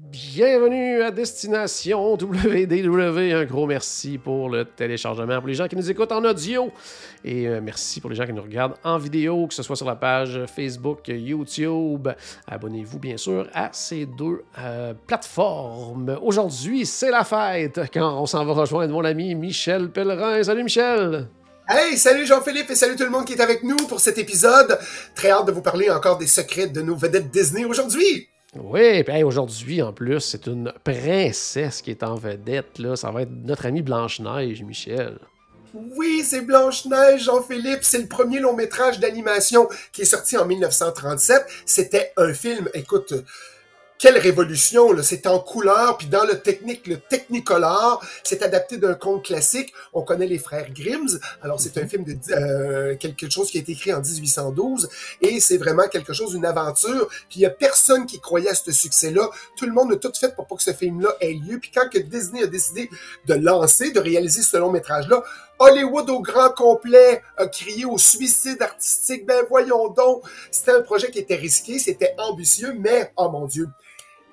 Bienvenue à Destination WDW. Un gros merci pour le téléchargement. Pour les gens qui nous écoutent en audio et euh, merci pour les gens qui nous regardent en vidéo, que ce soit sur la page Facebook, YouTube. Abonnez-vous bien sûr à ces deux euh, plateformes. Aujourd'hui, c'est la fête quand on s'en va rejoindre mon ami Michel Pellerin. Salut Michel! Hey, salut Jean-Philippe et salut tout le monde qui est avec nous pour cet épisode. Très hâte de vous parler encore des secrets de nos vedettes Disney aujourd'hui. Oui, aujourd'hui, en plus, c'est une princesse qui est en vedette. Là. Ça va être notre amie Blanche-Neige, Michel. Oui, c'est Blanche-Neige, Jean-Philippe. C'est le premier long métrage d'animation qui est sorti en 1937. C'était un film, écoute, quelle révolution, là. C'est en couleur, puis dans le technique, le Technicolor, c'est adapté d'un conte classique. On connaît les frères Grimm. Alors, c'est un film de euh, quelque chose qui a été écrit en 1812 et c'est vraiment quelque chose, une aventure. Puis il y a personne qui croyait à ce succès-là. Tout le monde a tout fait pour pas que ce film-là ait lieu. Puis quand que Disney a décidé de lancer, de réaliser ce long métrage-là, Hollywood au grand complet a crié au suicide artistique. Ben voyons donc, c'était un projet qui était risqué, c'était ambitieux, mais oh mon Dieu,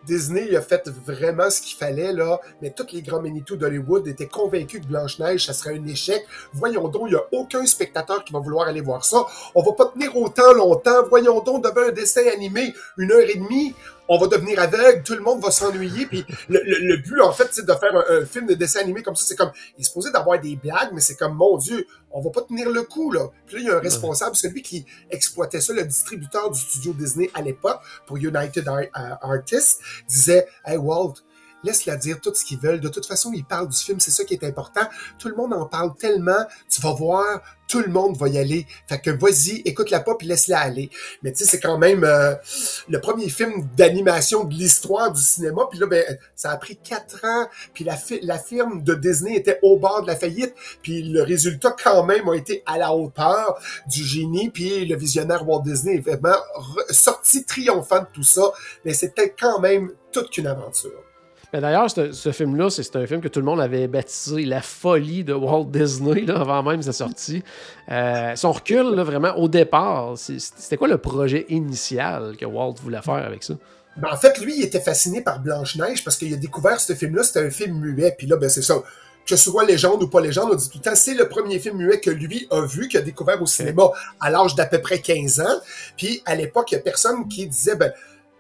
Disney a fait vraiment ce qu'il fallait, là, mais tous les grands Manitou d'Hollywood étaient convaincus que Blanche-Neige, ça serait un échec. Voyons donc, il n'y a aucun spectateur qui va vouloir aller voir ça. On va pas tenir autant longtemps. Voyons donc, devant un dessin animé, une heure et demie, on va devenir aveugle, tout le monde va s'ennuyer. Puis le, le, le, but, en fait, c'est de faire un, un, film de dessin animé comme ça. C'est comme, il est supposé d'avoir des blagues, mais c'est comme, mon Dieu, on va pas tenir le coup, là. Puis là, il y a un responsable, celui qui exploitait ça, le distributeur du studio Disney à l'époque, pour United Artists, disait, hey Walt, laisse-la dire tout ce qu'ils veulent. De toute façon, ils parlent du film, c'est ça qui est important. Tout le monde en parle tellement, tu vas voir, tout le monde va y aller. Fait que vas-y, écoute-la pas puis laisse-la aller. Mais tu sais, c'est quand même euh, le premier film d'animation de l'histoire du cinéma. Puis là, ben, ça a pris quatre ans. Puis la, la firme de Disney était au bord de la faillite. Puis le résultat quand même a été à la hauteur du génie. Puis le visionnaire Walt Disney est vraiment sorti triomphant de tout ça. Mais c'était quand même toute qu'une aventure. Mais d'ailleurs, ce, ce film-là, c'est un film que tout le monde avait baptisé La folie de Walt Disney là, avant même sa sortie. Euh, son recul, là, vraiment, au départ, c'était quoi le projet initial que Walt voulait faire avec ça? Ben, en fait, lui, il était fasciné par Blanche-Neige parce qu'il a découvert ce film-là, c'était un film muet. Puis là, ben, c'est ça que ce soit légende ou pas légende, on dit tout le temps, c'est le premier film muet que lui a vu, qu'il a découvert au cinéma à l'âge d'à peu près 15 ans. Puis à l'époque, il y a personne qui disait, ben,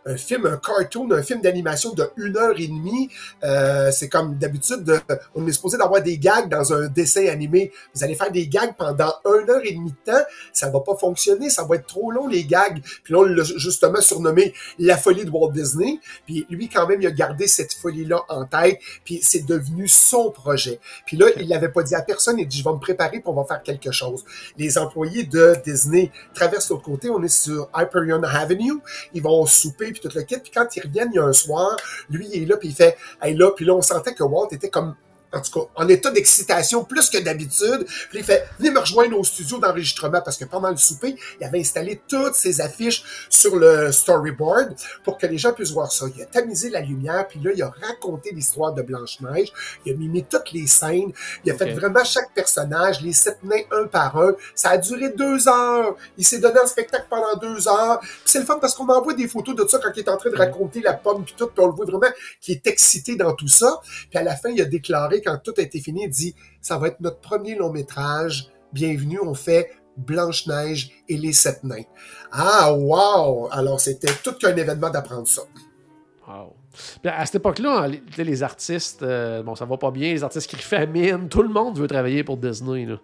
un film, un cartoon, un film d'animation de une heure et demie. Euh, c'est comme d'habitude, on est supposé d'avoir des gags dans un dessin animé. Vous allez faire des gags pendant une heure et demie de temps, ça va pas fonctionner, ça va être trop long les gags. Puis là, on l'a justement surnommé la folie de Walt Disney. Puis lui, quand même, il a gardé cette folie-là en tête, puis c'est devenu son projet. Puis là, il l'avait pas dit à personne, il dit, je vais me préparer pour on faire quelque chose. Les employés de Disney traversent l'autre côté, on est sur Hyperion Avenue, ils vont souper puis tout le kit. Puis quand ils reviennent, il y a un soir, lui, il est là, puis il fait, hey là, puis là, on sentait que Walt était comme en tout cas, en état d'excitation plus que d'habitude. Puis il fait Venez me rejoindre au studio d'enregistrement parce que pendant le souper, il avait installé toutes ses affiches sur le storyboard pour que les gens puissent voir ça. Il a tamisé la lumière, puis là, il a raconté l'histoire de Blanche-Neige. Il a mimé toutes les scènes. Il a okay. fait vraiment chaque personnage, les sept nains un par un. Ça a duré deux heures. Il s'est donné un spectacle pendant deux heures. c'est le fun parce qu'on envoie des photos de ça quand il est en train de raconter la pomme puis tout, puis on le voit vraiment qu'il est excité dans tout ça. Puis à la fin, il a déclaré quand tout a été fini, il dit ça va être notre premier long métrage. Bienvenue, on fait Blanche-Neige et les sept nains. Ah, wow! Alors, c'était tout qu'un événement d'apprendre ça. Wow. À cette époque-là, les, les artistes, euh, bon, ça va pas bien, les artistes qui famine, tout le monde veut travailler pour Disney. Là.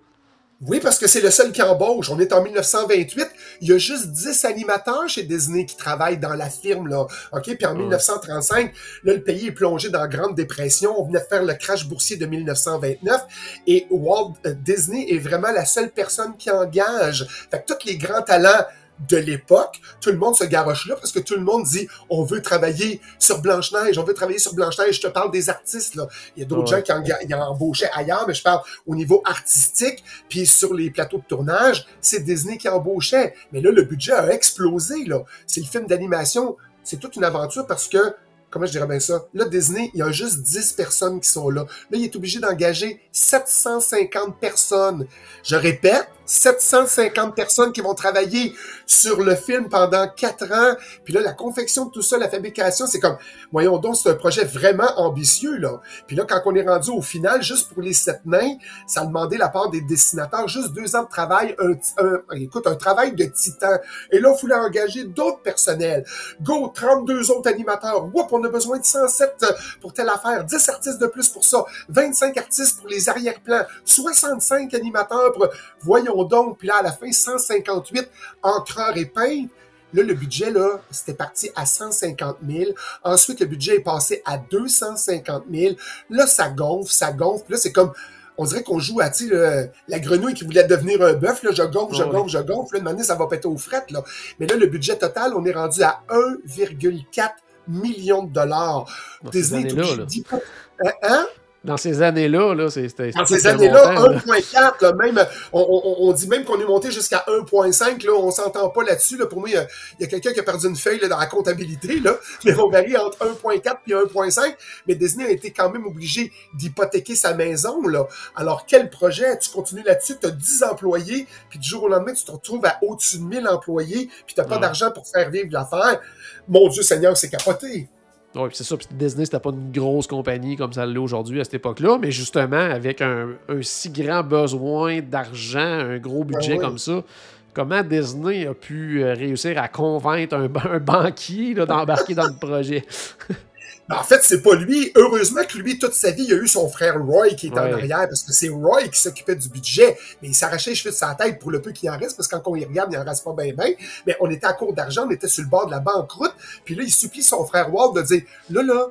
Oui, parce que c'est le seul qui embauche. On est en 1928. Il y a juste 10 animateurs chez Disney qui travaillent dans la firme, là. OK? Puis en ouais. 1935, là, le pays est plongé dans la Grande Dépression. On venait de faire le crash boursier de 1929. Et Walt Disney est vraiment la seule personne qui engage. Fait que tous les grands talents de l'époque. Tout le monde se garoche là parce que tout le monde dit on veut travailler sur Blanche-Neige, on veut travailler sur Blanche-Neige. Je te parle des artistes, là. Il y a d'autres gens qui en, qui en embauchaient ailleurs, mais je parle au niveau artistique. Puis sur les plateaux de tournage, c'est Disney qui embauchait. Mais là, le budget a explosé, là. C'est le film d'animation. C'est toute une aventure parce que comment je dirais bien ça? Là, Disney, il y a juste 10 personnes qui sont là. Là, il est obligé d'engager 750 personnes. Je répète, 750 personnes qui vont travailler sur le film pendant quatre ans. Puis là, la confection de tout ça, la fabrication, c'est comme, voyons donc, c'est un projet vraiment ambitieux, là. Puis là, quand on est rendu au final, juste pour les sept nains, ça a demandé la part des dessinateurs juste deux ans de travail, un, écoute, un travail de titan. Et là, il fallait engager d'autres personnels. Go, 32 autres animateurs. Whoop, on a besoin de 107 pour telle affaire. 10 artistes de plus pour ça. 25 artistes pour les arrière-plans. 65 animateurs pour, voyons donc, puis là, à la fin, 158 encreurs et peintres. Là, le budget, là, c'était parti à 150 000. Ensuite, le budget est passé à 250 000. Là, ça gonfle, ça gonfle. Puis là, c'est comme, on dirait qu'on joue à, tu la grenouille qui voulait devenir un bœuf. Là, je gonfle, je gonfle, je gonfle. Là, de ça va péter aux frettes, là. Mais là, le budget total, on est rendu à 1,4 million de dollars. Disney, là, là. Hein? Dans ces années-là, là, c'était. Dans ces années-là, 1.4, même, on, on, dit même qu'on est monté jusqu'à 1.5, là, on s'entend pas là-dessus. Là. Pour moi, il y a, quelqu'un qui a perdu une feuille là, dans la comptabilité, là, mais on varie entre 1.4 et 1.5. Mais Disney a été quand même obligé d'hypothéquer sa maison. Là. Alors, quel projet? Tu continues là-dessus, tu as 10 employés, puis du jour au lendemain, tu te retrouves à au-dessus de 1000 employés, puis tu n'as pas d'argent pour faire vivre l'affaire. Mon Dieu Seigneur, c'est capoté. Oui, c'est ça. Puis Disney, c'était pas une grosse compagnie comme ça l'est aujourd'hui à cette époque-là, mais justement, avec un, si grand besoin d'argent, un gros budget comme ça, comment Disney a pu euh, réussir à convaincre un, un banquier d'embarquer dans le projet? Ben, en fait, c'est pas lui. Heureusement que lui, toute sa vie, il a eu son frère Roy qui est en arrière, parce que c'est Roy qui s'occupait du budget. Mais il s'arrachait les cheveux de sa tête pour le peu qu'il en reste, parce que quand on y regarde, il en reste pas bien, bien. Mais on était à court d'argent, on était sur le bord de la banqueroute. Puis là, il supplie son frère Walt de dire, là, là,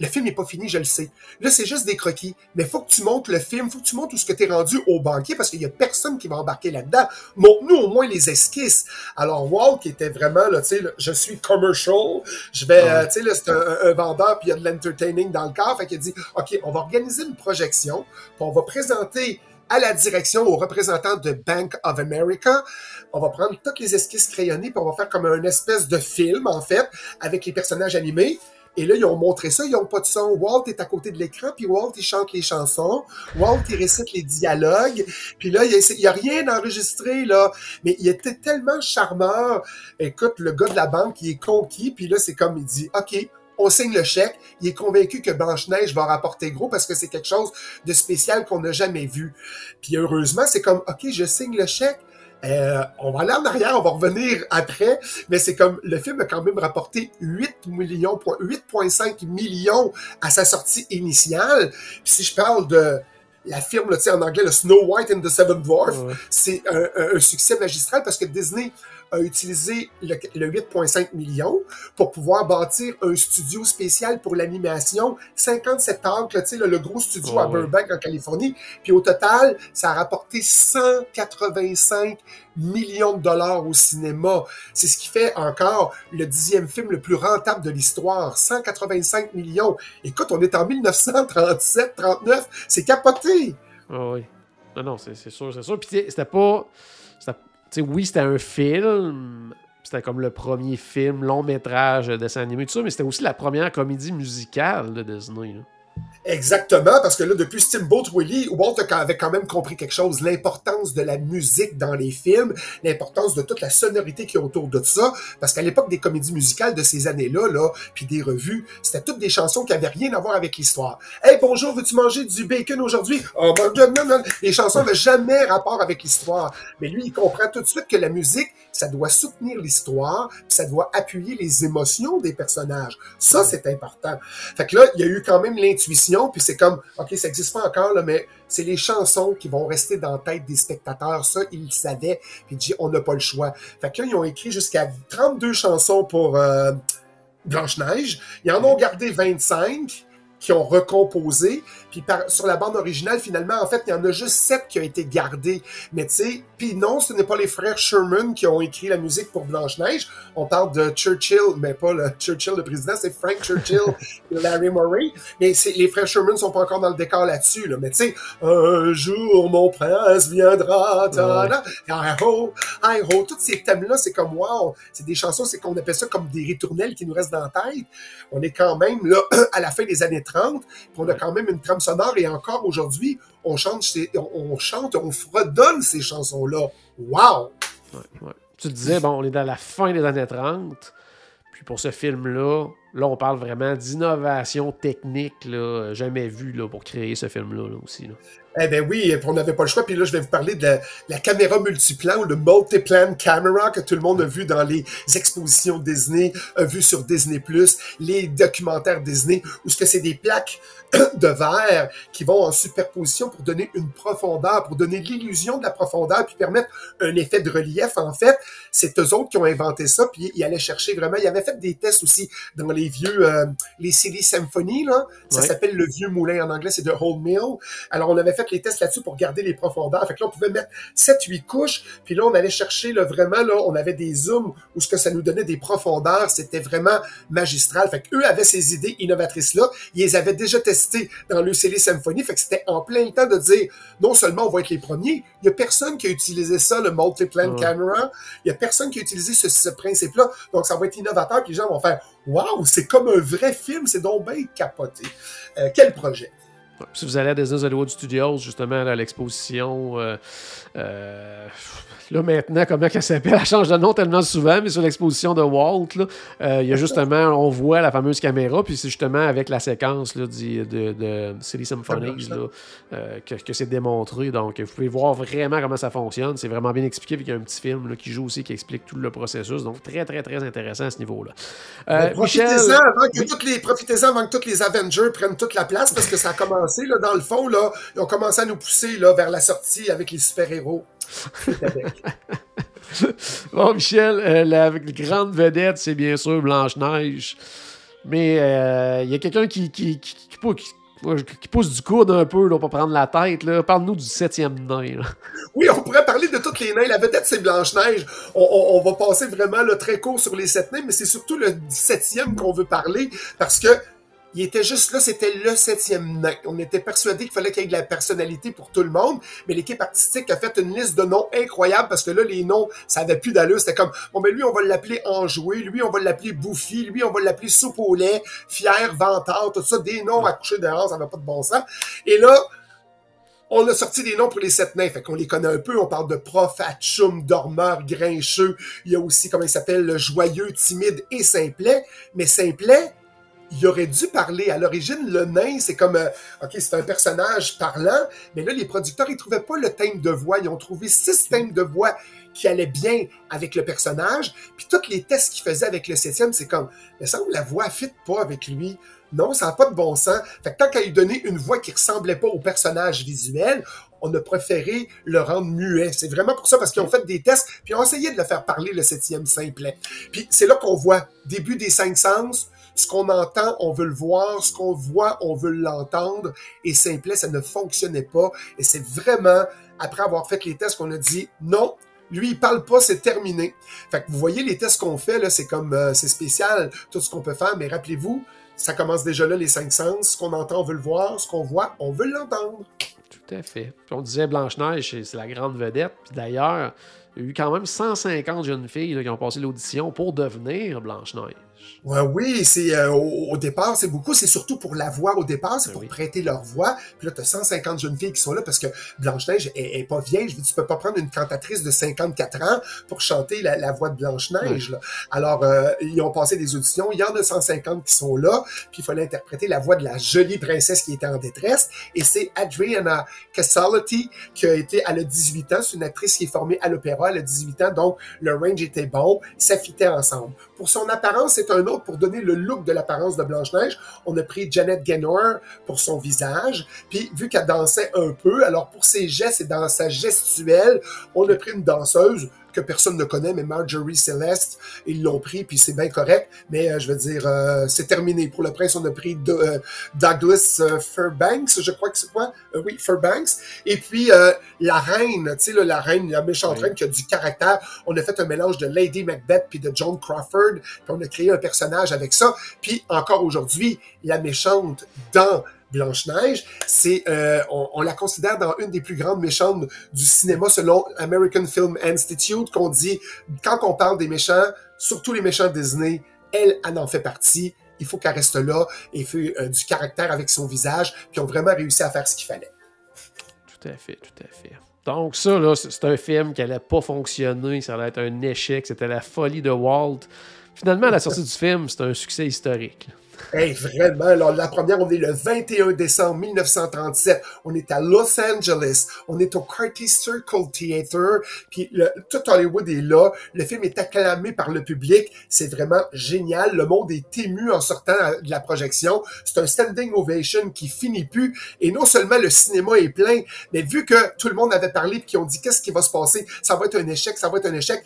le film n'est pas fini, je le sais. Là, c'est juste des croquis. Mais faut que tu montes le film, faut que tu montes tout ce que tu es rendu au banquier parce qu'il y a personne qui va embarquer là-dedans. Montre-nous au moins les esquisses. Alors, Walt, qui était vraiment, là, tu sais, je suis commercial, je vais, euh, tu sais, là, c'est un, vendeur, puis il y a de l'entertaining dans le corps. Fait qu'il dit, OK, on va organiser une projection, puis on va présenter à la direction, aux représentants de Bank of America. On va prendre toutes les esquisses crayonnées, puis on va faire comme un espèce de film, en fait, avec les personnages animés. Et là, ils ont montré ça, ils n'ont pas de son. Walt est à côté de l'écran, puis Walt, il chante les chansons. Walt, il récite les dialogues. Puis là, il n'y a, rien enregistré, là. Mais il était tellement charmeur. Écoute, le gars de la banque, il est conquis. Puis là, c'est comme, il dit, OK, on signe le chèque. Il est convaincu que Blanche-Neige va rapporter gros parce que c'est quelque chose de spécial qu'on n'a jamais vu. Puis heureusement, c'est comme, OK, je signe le chèque. Euh, on va aller en arrière, on va revenir après, mais c'est comme le film a quand même rapporté 8 millions, 8,5 millions à sa sortie initiale. Puis si je parle de la firme, là, en anglais, le Snow White and the Seven Dwarfs, c'est un, un, succès magistral parce que Disney a utilisé le, 8,5 millions pour pouvoir bâtir un studio spécial pour l'animation, 57 acres, tu sais, le, gros studio à Burbank en Californie. Puis au total, ça a rapporté 185 millions de dollars au cinéma. C'est ce qui fait encore le dixième film le plus rentable de l'histoire. 185 millions. Écoute, on est en 1937, 39. C'est capoté. Ah oui. Non, non, c'est sûr, c'est sûr. Puis c'était pas oui, c'était un film. C'était comme le premier film, long métrage, dessin animé, tout ça, mais c'était aussi la première comédie musicale de Disney. Exactement, parce que là, depuis Steamboat Willie, Walt avait quand même compris quelque chose, l'importance de la musique dans les films, l'importance de toute la sonorité qui est autour de ça, parce qu'à l'époque des comédies musicales de ces années-là, là, puis des revues, c'était toutes des chansons qui avaient rien à voir avec l'histoire. Hey, bonjour, veux-tu manger du bacon aujourd'hui? Oh, non, non, non. Les chansons n'avaient jamais rapport avec l'histoire. Mais lui, il comprend tout de suite que la musique, ça doit soutenir l'histoire, ça doit appuyer les émotions des personnages. Ça, c'est important. Fait que là, il y a eu quand même l'intuition puis c'est comme, OK, ça n'existe pas encore, là, mais c'est les chansons qui vont rester dans la tête des spectateurs. Ça, ils le savaient. Puis dit, on n'a pas le choix. Fait que là, ils ont écrit jusqu'à 32 chansons pour euh, Blanche-Neige. Ils en ont gardé 25 qui ont recomposé. Puis sur la bande originale, finalement, en fait, il y en a juste sept qui ont été gardés. Mais tu sais, puis non, ce n'est pas les frères Sherman qui ont écrit la musique pour Blanche-Neige. On parle de Churchill, mais pas le Churchill, le président, c'est Frank Churchill et Larry Murray. Mais les frères Sherman sont pas encore dans le décor là-dessus. Là. Mais tu sais, un jour mon prince viendra. I hope, I hope. Tous ces thèmes-là, c'est comme wow. C'est des chansons, c'est qu'on appelle ça comme des ritournelles qui nous restent dans la tête. On est quand même là à la fin des années 30, puis on a quand même une trame sonore et encore aujourd'hui, on chante, on, chante, on fredonne ces chansons-là. Wow! Tu disais, bon, on est dans la fin des années 30. Puis pour ce film-là, là, on parle vraiment d'innovation technique jamais vue là, pour créer ce film-là aussi. Eh bien oui, on n'avait pas le choix. Puis là, je vais vous parler de la, caméra multiplan ou le multiplan camera que tout le monde a vu dans les expositions Disney, a vu sur Disney+, les documentaires Disney, où ce que c'est des plaques de verre qui vont en superposition pour donner une profondeur, pour donner l'illusion de la profondeur, puis permettre un effet de relief. En fait, c'est eux autres qui ont inventé ça, puis ils allaient chercher vraiment. Ils avaient fait des tests aussi dans les vieux, euh, les CD Symphony, là. Ça s'appelle le vieux moulin en anglais, c'est de Old Mill. Alors, on avait fait les tests là-dessus pour garder les profondeurs. Fait que là, on pouvait mettre 7-8 couches, puis là, on allait chercher, là, vraiment, là, on avait des zooms où ce que ça nous donnait des profondeurs. C'était vraiment magistral. Fait qu'eux avaient ces idées innovatrices-là. Ils les avaient déjà testées dans le CD Symphony. Fait que c'était en plein temps de dire, non seulement on va être les premiers, il n'y a personne qui a utilisé ça, le multi-plan camera. Il n'y a personne qui a utilisé ce, principe-là. Donc, ça va être innovateur. Puis les gens vont faire, waouh, c'est comme un vrai film. C'est donc bien capoté. Euh, quel projet? Si vous allez à Disney Hollywood Studios, justement, à l'exposition, euh, euh, là maintenant, comment elle s'appelle? Elle change de nom tellement souvent, mais sur l'exposition de Walt, euh, il y a justement, on voit la fameuse caméra, puis c'est justement avec la séquence là, de, de, City Symphonies euh, que, c'est démontré. Donc, vous pouvez voir vraiment comment ça fonctionne. C'est vraiment bien expliqué, puis il y a un petit film qui joue aussi, qui explique tout le processus. Donc, très, très, très intéressant à ce niveau-là. Profitez-en avant, profitez avant que tous les Avengers prennent toute la place, parce que ça a commencé, là, dans le fond, là, ils ont commencé à nous pousser là, vers la sortie avec les super-héros. bon, Michel, euh, la grande vedette, c'est bien sûr Blanche-Neige. Mais euh, il y a quelqu'un qui, qui, qui, pousse du coude un peu là, pour prendre la tête. Parle-nous du septième nain. Oui, on pourrait parler de toutes les nains. La vedette, c'est Blanche-Neige. On, va passer vraiment le très court sur les sept nains, mais c'est surtout le septième qu'on veut parler parce que il était juste là, c'était le septième nain. On était persuadé qu'il fallait qu'il y ait de la personnalité pour tout le monde, mais l'équipe artistique a fait une liste de noms incroyables parce que là, les noms, ça avait plus d'allure. C'était comme, bon, ben lui, on va l'appeler Enjoué, lui, on va l'appeler Bouffi, lui, on va l'appeler Soupe au lait, Fier, Vantard, tout ça, des noms à coucher dehors, ça n'avait pas de bon sens. Et là, on a sorti des noms pour les sept nains, fait qu'on les connaît un peu. On parle de prof, atchoum, dormeur, grincheux. Il y a aussi, comment il s'appelle, le joyeux, timide et simplet. Mais simplet, il aurait dû parler. À l'origine, le nain, c'est comme, euh, OK, c'est un personnage parlant, mais là, les producteurs, ils trouvaient pas le thème de voix. Ils ont trouvé six thèmes de voix qui allaient bien avec le personnage. Puis tous les tests qu'ils faisaient avec le septième, c'est comme, mais ça, la voix fit pas avec lui. Non, ça n'a pas de bon sens. Fait que tant qu'à lui donner une voix qui ressemblait pas au personnage visuel, on a préféré le rendre muet. C'est vraiment pour ça, parce qu'ils ont fait des tests, puis ils ont essayé de le faire parler, le septième simplet. Puis c'est là qu'on voit début des cinq sens, ce qu'on entend, on veut le voir. Ce qu'on voit, on veut l'entendre. Et simplement, ça ne fonctionnait pas. Et c'est vraiment, après avoir fait les tests, qu'on a dit non, lui, il parle pas, c'est terminé. Fait que vous voyez les tests qu'on fait, là, c'est comme, euh, c'est spécial, tout ce qu'on peut faire, mais rappelez-vous, ça commence déjà là, les cinq sens. Ce qu'on entend, on veut le voir. Ce qu'on voit, on veut l'entendre. Tout à fait. on disait Blanche-Neige, c'est la grande vedette. Puis d'ailleurs, il y a eu quand même 150 jeunes filles qui ont passé l'audition pour devenir Blanche-Neige. Ouais, oui, c'est euh, au, départ, c'est beaucoup. C'est surtout pour la voix au départ, c'est ben pour prêter leur voix. Puis là, tu as 150 jeunes filles qui sont là parce que Blanche-Neige est, pas vieille. Je veux dire, tu peux pas prendre une cantatrice de 54 ans pour chanter la, voix de Blanche-Neige. Alors, euh, ils ont passé des auditions. Il y en a 150 qui sont là. Puis il fallait interpréter la voix de la jolie princesse qui était en détresse. Et c'est Adriana Casality qui a été, elle a 18 ans. C'est une actrice qui est formée à l'opéra. Elle a 18 ans, donc le range était bon. Ça fitait ensemble. Pour son apparence, c'est un autre pour donner le look de l'apparence de Blanche-Neige. On a pris Janet Gaynor pour son visage. Puis, vu qu'elle dansait un peu, alors pour ses gestes et dans sa gestuelle, on a pris une danseuse que personne ne connaît, mais Marjorie Celeste, ils l'ont pris, puis c'est bien correct. Mais je veux dire, c'est terminé. Pour le prince, on a pris Douglas Fairbanks, je crois que c'est quoi? oui, Fairbanks. Et puis la reine, tu sais, la reine, la méchante reine qui a du caractère. On a fait un mélange de Lady Macbeth puis de Joan Crawford, on a créé un personnage avec ça. Puis encore aujourd'hui, la méchante dans Blanche-Neige, c'est euh, on, la considère dans une des plus grandes méchantes du cinéma selon American Film Institute qu'on dit quand on parle des méchants, surtout les méchants Disney, elle, elle en fait partie. Il faut qu'elle reste là et fait euh, du caractère avec son visage, puis ont vraiment réussi à faire ce qu'il fallait. Tout à fait, tout à fait. Donc ça, là, c'est un film qui n'allait pas fonctionner, ça allait être un échec, c'était la folie de Walt. Finalement, la sortie du film, c'est un succès historique. Hey, vraiment, alors la première, on est le 21 décembre 1937. On est à Los Angeles. On est au Carty Circle Theater. Puis tout Hollywood est là. Le film est acclamé par le public. C'est vraiment génial. Le monde est ému en sortant de la projection. C'est un standing ovation qui finit plus. Et non seulement le cinéma est plein, mais vu que tout le monde avait parlé et qui ont dit qu'est-ce qui va se passer, ça va être un échec, ça va être un échec.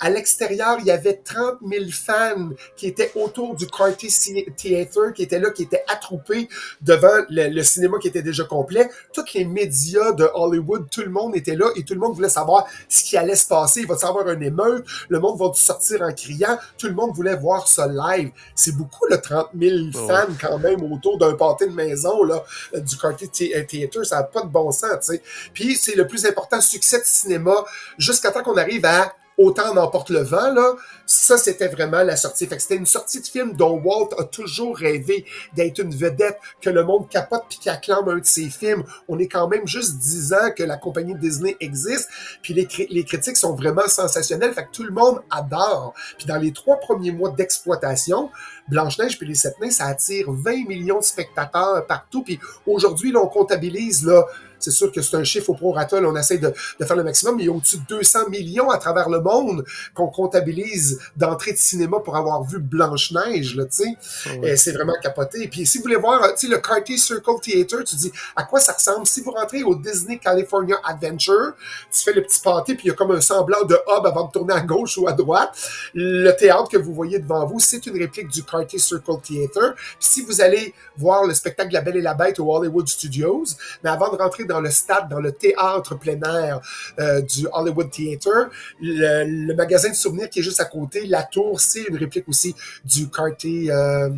À l'extérieur, il y avait 30 000 fans qui étaient autour du Carty Theater, qui étaient là, qui étaient attroupés devant le, cinéma qui était déjà complet. Tous les médias de Hollywood, tout le monde était là et tout le monde voulait savoir ce qui allait se passer. Il va y avoir un émeute, le monde va sortir en criant. Tout le monde voulait voir ça live. C'est beaucoup, le 30 000 fans quand même autour d'un pâté de maison là, du Carty Theater. Ça n'a pas de bon sens, tu sais. Puis c'est le plus important succès de cinéma jusqu'à temps qu'on arrive à Autant n'emporte le vent, là, ça, c'était vraiment la sortie. Fait que c'était une sortie de film dont Walt a toujours rêvé d'être une vedette, que le monde capote puis qui acclame un de ses films. On est quand même juste dix ans que la compagnie Disney existe, puis les, critiques sont vraiment sensationnelles, fait que tout le monde adore. Puis dans les trois premiers mois d'exploitation, Blanche-Neige puis les Sept Nains, ça attire 20 millions de spectateurs partout. Puis aujourd'hui, là, on comptabilise là, c'est sûr que c'est un chiffre au prorata, on essaie de, de, faire le maximum, mais il y a au-dessus de 200 millions à travers le monde qu'on comptabilise d'entrée de cinéma pour avoir vu Blanche-Neige, là, tu sais. Ah c'est vraiment capoté. Et puis, si vous voulez voir, tu sais, le Cartier Circle Theater, tu dis à quoi ça ressemble? Si vous rentrez au Disney California Adventure, tu fais le petit pâté, puis il y a comme un semblant de hub avant de tourner à gauche ou à droite. Le théâtre que vous voyez devant vous, c'est une réplique du Cartier Circle Theater. Puis si vous allez voir le spectacle La Belle et la Bête au Hollywood Studios, mais avant de rentrer dans le stade, dans le théâtre plein air euh, du Hollywood Theater. Le, magasin de souvenirs qui est juste à côté, la tour, c'est une réplique aussi du Cartier euh,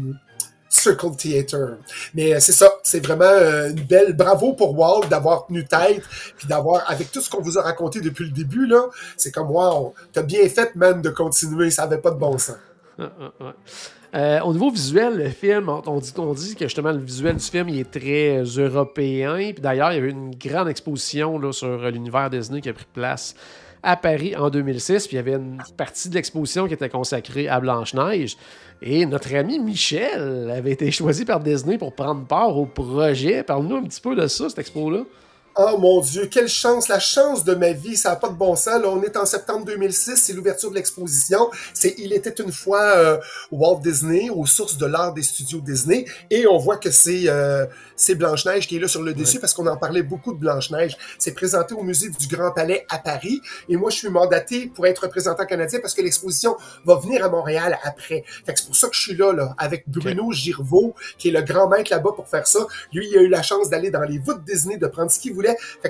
Circle Theater. Mais euh, c'est ça, c'est vraiment une belle bravo pour Walt d'avoir tenu tête, puis d'avoir, avec tout ce qu'on vous a raconté depuis le début, là, c'est comme, wow, t'as bien fait, man, de continuer, ça avait pas de bon sens. Ah, ah, euh, au niveau visuel, le film, on dit, que justement le visuel du film il est très euh, européen. D'ailleurs, il y avait une grande exposition sur l'univers Disney qui a pris place à Paris en 2006. Puis il y avait une partie de l'exposition qui était consacrée à Blanche-Neige. Et notre ami Michel avait été choisi par Disney pour prendre part au projet. Parle-nous un petit peu de ça, cette expo-là. Oh mon Dieu, quelle chance, la chance de ma vie, ça n'a pas de bon sens. Là, on est en septembre 2006, c'est l'ouverture de l'exposition. C'est Il était une fois euh, Walt Disney, aux sources de l'art des studios Disney, et on voit que c'est euh, c'est Blanche-Neige qui est là sur le dessus parce qu'on en parlait beaucoup de Blanche-Neige. C'est présenté au musée du Grand Palais à Paris, et moi je suis mandaté pour être représentant canadien parce que l'exposition va venir à Montréal après. Fait que c'est pour ça que je suis là, là avec Bruno Girvaux, qui est le grand maître là-bas pour faire ça. Lui, il a eu la chance d'aller dans les voûtes Disney, de prendre ce qu'il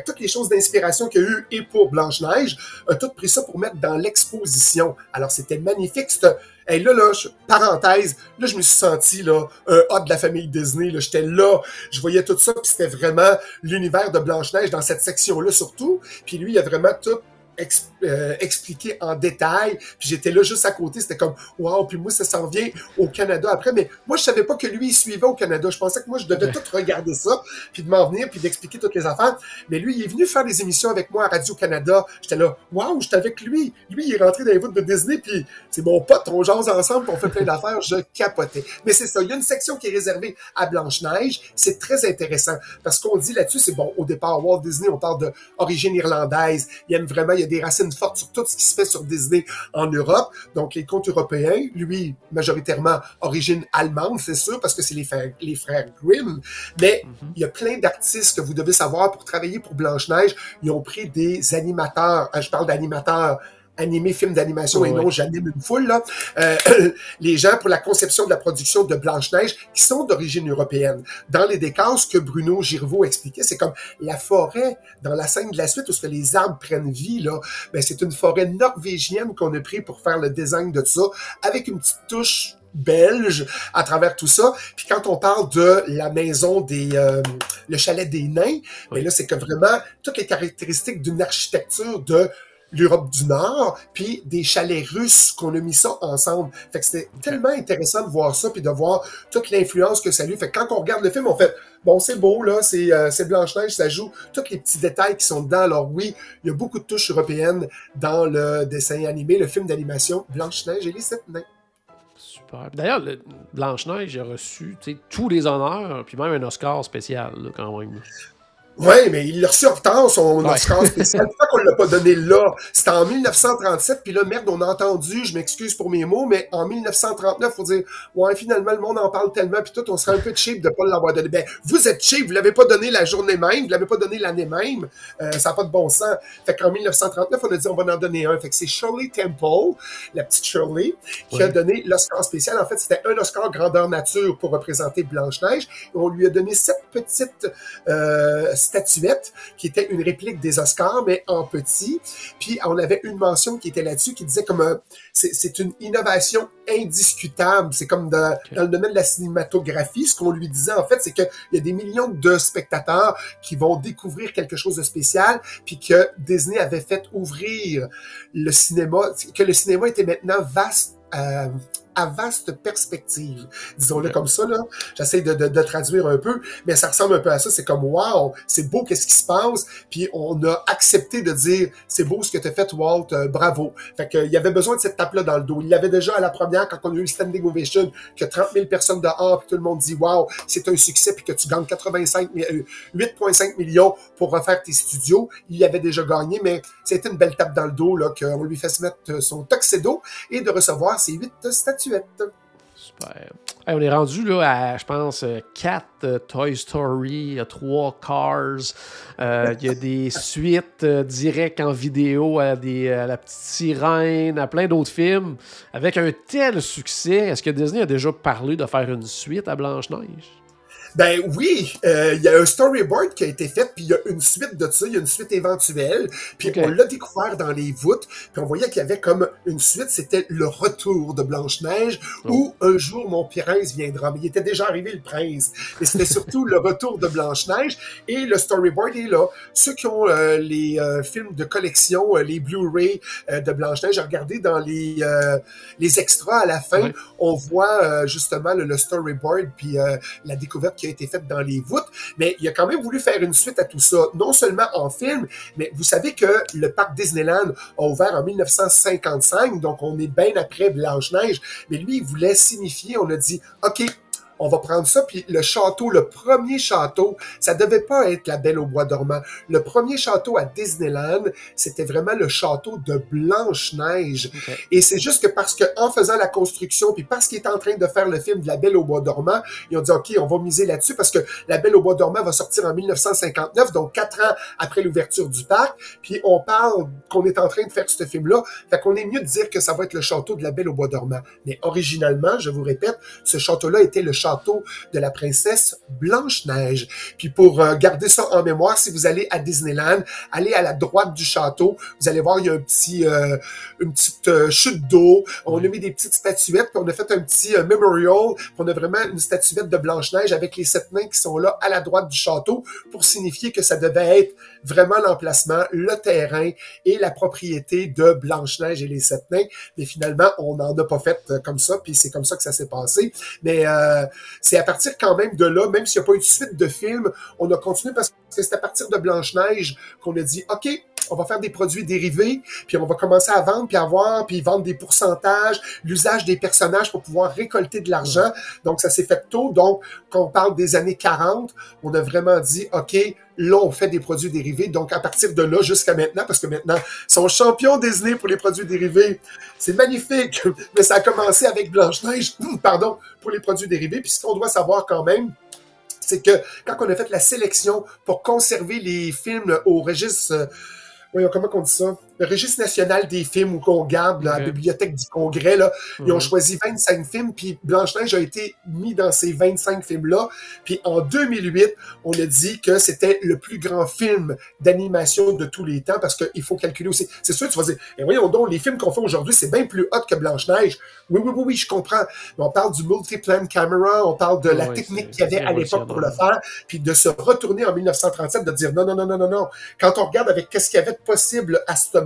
toutes les choses d'inspiration qu'il y a eu et pour Blanche-Neige, a tout pris ça pour mettre dans l'exposition. Alors, c'était magnifique. Là, là, parenthèse, là, je me suis senti, là, hot de la famille Disney, là. J'étais là, je voyais tout ça, puis c'était vraiment l'univers de Blanche-Neige dans cette section-là surtout. Puis lui, il a vraiment tout euh, expliqué en détail. Puis j'étais là juste à côté, c'était comme wow, puis moi ça s'en vient au Canada après. Mais moi je savais pas que lui il suivait au Canada. Je pensais que moi je devais tout regarder ça, puis de m'en venir, puis d'expliquer toutes les affaires. Mais lui il est venu faire des émissions avec moi à Radio Canada. J'étais là wow, j'étais avec lui. Lui il est rentré dans les voûtes de Disney, puis c'est mon pote, on jase ensemble, puis on fait plein d'affaires. Je capotais. Mais c'est ça, il y a une section qui est réservée à Blanche Neige. C'est très intéressant parce qu'on dit là-dessus, c'est bon. Au départ Walt Disney, on parle de origine irlandaise. Il aime vraiment, il y a des racines fortes sur tout ce qui se fait sur Disney en Europe. Donc, les contes européens, lui, majoritairement origine allemande, c'est sûr, parce que c'est les frères, les frères Grimm. Mais mhm. il y a plein d'artistes que vous devez savoir pour travailler pour Blanche-Neige. Ils ont pris des animateurs. Euh, je parle d'animateurs animé film d'animation et non j'anime une foule, là, euh, les gens pour la conception de la production de Blanche-Neige qui sont d'origine européenne. Dans les décors, ce que Bruno Girvaux expliquait, c'est comme la forêt dans la scène de la suite où ce que les arbres prennent vie, là, ben, c'est une forêt norvégienne qu'on a pris pour faire le design de ça, avec une petite touche belge à travers tout ça. Puis quand on parle de la maison des euh, le chalet des nains, mais là c'est que vraiment toutes les caractéristiques d'une architecture de l'Europe du Nord, puis des chalets russes qu'on a mis ça ensemble. Fait que c'était tellement intéressant de voir ça, puis de voir toute l'influence que ça lui fait. Quand on regarde le film, on fait bon, c'est beau là, c'est euh, Blanche Neige, ça joue tous les petits détails qui sont dedans. Alors oui, il y a beaucoup de touches européennes dans le dessin animé, le film d'animation Blanche Neige et les sept nains. Super. D'ailleurs, Blanche-Neige a reçu tous les honneurs, puis même un Oscar spécial, là, quand même. Oui, mais il l'a reçu en retard, son Oscar spécial. Pourquoi qu'on l'a pas donné là? C'était en 1937, puis là, merde, on a entendu, je m'excuse pour mes mots, mais en 1939, faut dire, ouais, finalement, le monde en parle tellement, puis tout, on serait un peu cheap de pas l'avoir donné. Ben, vous êtes cheap, vous l'avez pas donné la journée même, vous l'avez pas donné l'année même, euh, ça n'a pas de bon sens. Fait qu'en 1939, on a dit, on va en donner un. Fait que c'est Shirley Temple, la petite Shirley, qui a donné l'Oscar spécial. En fait, c'était un Oscar grandeur nature pour représenter Blanche-Neige. On lui a donné sept petites, euh, statuette qui était une réplique des Oscars, mais en petit. Puis on avait une mention qui était là-dessus qui disait comme c'est une innovation indiscutable. C'est comme dans, le domaine de la cinématographie, ce qu'on lui disait en fait, c'est qu'il y a des millions de spectateurs qui vont découvrir quelque chose de spécial, puis que Disney avait fait ouvrir le cinéma, que le cinéma était maintenant vaste. Euh, à vaste perspective. Disons-le comme ça, là. J'essaie de, de, de, traduire un peu, mais ça ressemble un peu à ça. C'est comme, wow, c'est beau, qu'est-ce qui se passe? Puis on a accepté de dire, c'est beau ce que t'as fait, Walt, euh, bravo. Fait qu'il y avait besoin de cette tape-là dans le dos. Il l'avait déjà à la première, quand on a eu le standing ovation, que 30 000 personnes dehors, puis tout le monde dit, wow, c'est un succès, puis que tu gagnes 85, 8,5 euh, millions pour refaire tes studios. Il avait déjà gagné, mais c'était une belle tape dans le dos, là, qu'on lui fasse mettre son tuxedo et de recevoir ses huit statues Super. on est rendu là à, je pense, 4 euh, Toy Story, 3 Cars. Euh, il y a des suites euh, directes en vidéo à, des, La Petite Sirène, à plein d'autres films. Avec un tel succès, est-ce que Disney a déjà parlé de faire une suite à Blanche-Neige? Ben oui, euh, il y a un storyboard qui a été fait, puis il y a une suite de ça, il y a une suite éventuelle, puis on l'a découvert dans les voûtes, puis on voyait qu'il y avait comme une suite, c'était le retour de Blanche-Neige, oh. où un jour mon prince viendra, mais il était déjà arrivé le prince, et c'était surtout le retour de Blanche-Neige, et le storyboard est là. Ceux qui ont euh, les euh, films de collection, les Blu-ray de Blanche-Neige, regardez dans les, les extras à la fin, on voit justement le, le storyboard, puis la découverte qui a été faite dans les voûtes, mais il a quand même voulu faire une suite à tout ça, non seulement en film, mais vous savez que le parc Disneyland a ouvert en 1955, donc on est bien après Blanche-Neige, mais lui, il voulait signifier, on a dit, OK, on va prendre ça, puis le château, le premier château, ça devait pas être la Belle au bois dormant. Le premier château à Disneyland, c'était vraiment le château de Blanche-Neige. Et c'est juste que parce que en faisant la construction, puis parce qu'il est en train de faire le film de la Belle au bois dormant, ils ont dit, OK, on va miser là-dessus parce que la Belle au bois dormant va sortir en 1959, donc quatre ans après l'ouverture du parc, puis on parle qu'on est en train de faire ce film-là, fait qu'on est mieux de dire que ça va être le château de la Belle au bois dormant. Mais originalement, je vous répète, ce château-là était le château de la princesse Blanche-Neige. Puis pour euh, garder ça en mémoire, si vous allez à Disneyland, allez à la droite du château, vous allez voir, il y a un petit, euh, une petite euh, chute d'eau. On a mis des petites statuettes, puis on a fait un petit memorial, puis on a vraiment une statuette de Blanche-Neige avec les sept nains qui sont là à la droite du château pour signifier que ça devait être vraiment l'emplacement, le terrain et la propriété de Blanche-Neige et les sept nains. Mais finalement, on n'en a pas fait comme ça, puis c'est comme ça que ça s'est passé. Mais euh, c'est à partir quand même de là, même s'il n'y a pas eu de suite de film, on a continué parce que c'est à partir de Blanche-Neige qu'on a dit, OK, on va faire des produits dérivés, puis on va commencer à vendre, puis avoir, puis vendre des pourcentages, l'usage des personnages pour pouvoir récolter de l'argent. Donc, ça s'est fait tôt. Donc, quand on parle des années 40, on a vraiment dit, OK, là, on fait des produits dérivés. Donc, à partir de là jusqu'à maintenant, parce que maintenant, ils sont champions Disney pour les produits dérivés. C'est magnifique. Mais ça a commencé avec Blanche-Neige, pardon, pour les produits dérivés. Puis ce qu'on doit savoir quand même, c'est que quand on a fait la sélection pour conserver les films au registre, euh, voyons, comment on dit ça? Le registre national des films où qu'on garde là, la bibliothèque du Congrès. Là, Ils ont choisi 25 films, puis Blanche-Neige a été mis dans ces 25 films-là. Puis en 2008, on a dit que c'était le plus grand film d'animation de tous les temps, parce qu'il faut calculer aussi. C'est sûr, tu vas dire, eh voyons donc, les films qu'on fait aujourd'hui, c'est bien plus hot que Blanche-Neige. Oui, oui, oui, oui, je comprends. Mais on parle du multi-plan camera, on parle de la Ouais, technique qu'il y avait à l'époque pour le faire, puis de se retourner en 1937, de dire non, non, non, non, non, non. Quand on regarde avec qu'est-ce qu'il y avait de possible à ce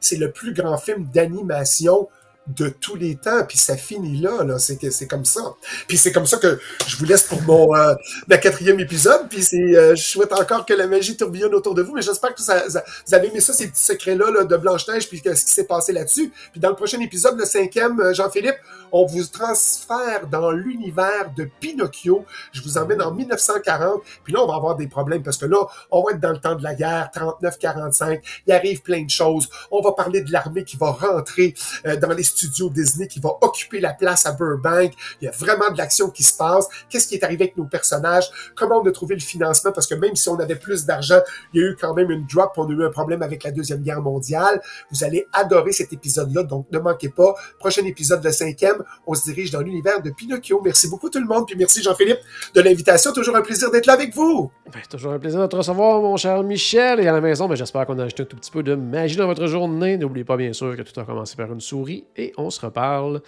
c'est le plus grand film d'animation de tous les temps, puis ça finit là, là. C'est c'est comme ça. Puis c'est comme ça que je vous laisse pour mon euh, ma quatrième épisode. Puis c'est, euh, je souhaite encore que la magie tourbillonne autour de vous, mais j'espère que ça, ça- vous avez aimé ça, ces petits secrets-là là, de Blanche-Neige, puis ce qui s'est passé là-dessus. Puis dans le prochain épisode, le cinquième, euh, Jean-Philippe, on vous transfère dans l'univers de Pinocchio. Je vous emmène en 1940, puis là, on va avoir des problèmes, parce que là, on va être dans le temps de la guerre, 39-45, il arrive plein de choses. On va parler de l'armée qui va rentrer euh, dans les studios Disney, qui va occuper la place à Burbank. Il y a vraiment de l'action qui se passe. Qu'est-ce qui est arrivé avec nos personnages? Comment on a trouvé le financement? Parce que même si on avait plus d'argent, il y a eu quand même une drop. On a eu un problème avec la Deuxième Guerre mondiale. Vous allez adorer cet épisode-là, donc ne manquez pas. Prochain épisode, le cinquième, on se dirige dans l'univers de Pinocchio. Merci beaucoup tout le monde, puis merci Jean-Philippe de l'invitation. Toujours un plaisir d'être là avec vous. Ben, toujours un plaisir de te recevoir, mon cher Michel. Et à la maison, ben, j'espère qu'on a ajouté un tout petit peu de magie dans votre journée. N'oubliez pas, bien sûr, que tout a commencé par une souris. On se reparle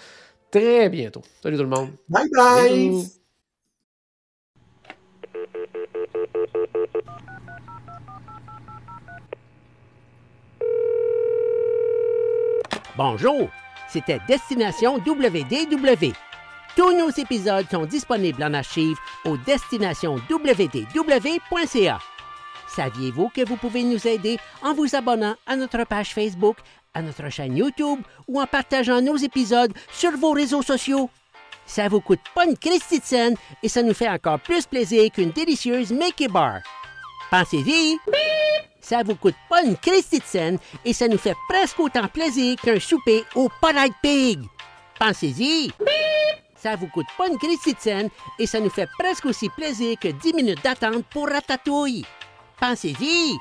très bientôt. Salut tout le monde. Bye bye! Bisous. Bonjour, c'était Destination WDW. Tous nos épisodes sont disponibles en archive au destinationnwdw.ca. Saviez-vous que vous pouvez nous aider en vous abonnant à notre page Facebook, à notre chaîne YouTube ou en partageant nos épisodes sur vos réseaux sociaux? Ça vous coûte pas une Christie de scène et ça nous fait encore plus plaisir qu'une délicieuse Mickey Bar. Pensez-y! Ça vous coûte pas une Christie de scène et ça nous fait presque autant plaisir qu'un souper au Polite Pig. Pensez-y! Ça vous coûte pas une Christie de scène et ça nous fait presque aussi plaisir que 10 minutes d'attente pour Ratatouille. Pensez-y!